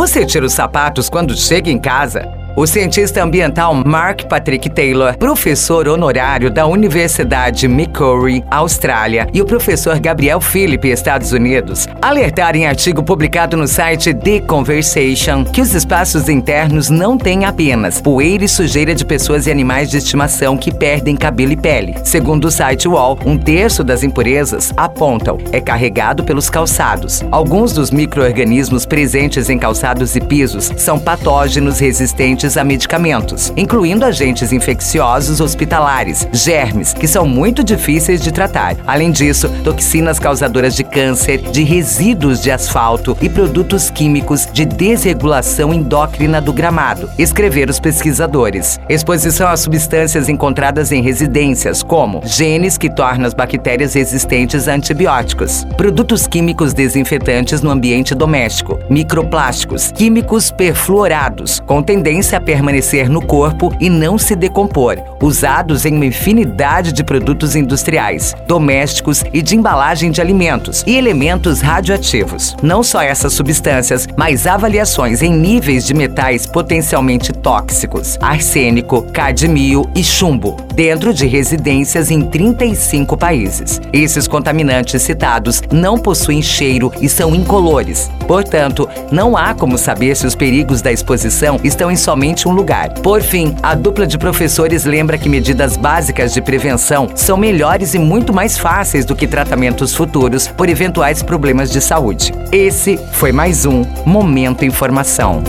Você tira os sapatos quando chega em casa? O cientista ambiental Mark Patrick Taylor, professor honorário da Universidade Macquarie, Austrália, e o professor Gabriel Philip, Estados Unidos, alertaram em artigo publicado no site The Conversation que os espaços internos não têm apenas poeira e sujeira de pessoas e animais de estimação que perdem cabelo e pele. Segundo o site Wall, um terço das impurezas, apontam, é carregado pelos calçados. Alguns dos micro-organismos presentes em calçados e pisos são patógenos resistentes a medicamentos, incluindo agentes infecciosos hospitalares, germes, que são muito difíceis de tratar. Além disso, toxinas causadoras de câncer, de resíduos de asfalto e produtos químicos de desregulação endócrina do gramado, escreveram os pesquisadores. Exposição a substâncias encontradas em residências, como genes que tornam as bactérias resistentes a antibióticos, produtos químicos desinfetantes no ambiente doméstico, microplásticos, químicos perfluorados, com tendência tendência a permanecer no corpo e não se decompor, usados em uma infinidade de produtos industriais, domésticos e de embalagem de alimentos e elementos radioativos. Não só essas substâncias, mas avaliações em níveis de metais potencialmente tóxicos, arsênico, cadmio e chumbo, dentro de residências em 35 países. Esses contaminantes citados não possuem cheiro e são incolores. Portanto, não há como saber se os perigos da exposição estão em somente um lugar. Por fim, a dupla de professores lembra que medidas básicas de prevenção são melhores e muito mais fáceis do que tratamentos futuros por eventuais problemas de saúde. Esse foi mais um Momento Informação.